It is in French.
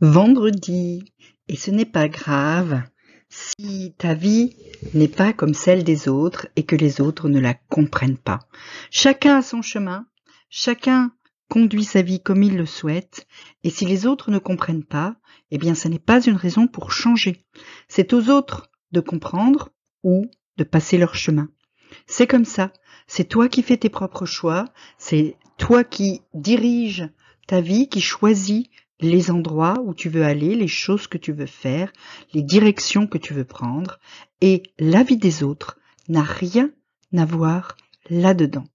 vendredi. Et ce n'est pas grave si ta vie n'est pas comme celle des autres et que les autres ne la comprennent pas. Chacun a son chemin, chacun conduit sa vie comme il le souhaite, et si les autres ne comprennent pas, eh bien ce n'est pas une raison pour changer. C'est aux autres de comprendre ou de passer leur chemin. C'est comme ça. C'est toi qui fais tes propres choix, c'est toi qui diriges ta vie, qui choisis les endroits où tu veux aller, les choses que tu veux faire, les directions que tu veux prendre, et la vie des autres n'a rien à voir là-dedans.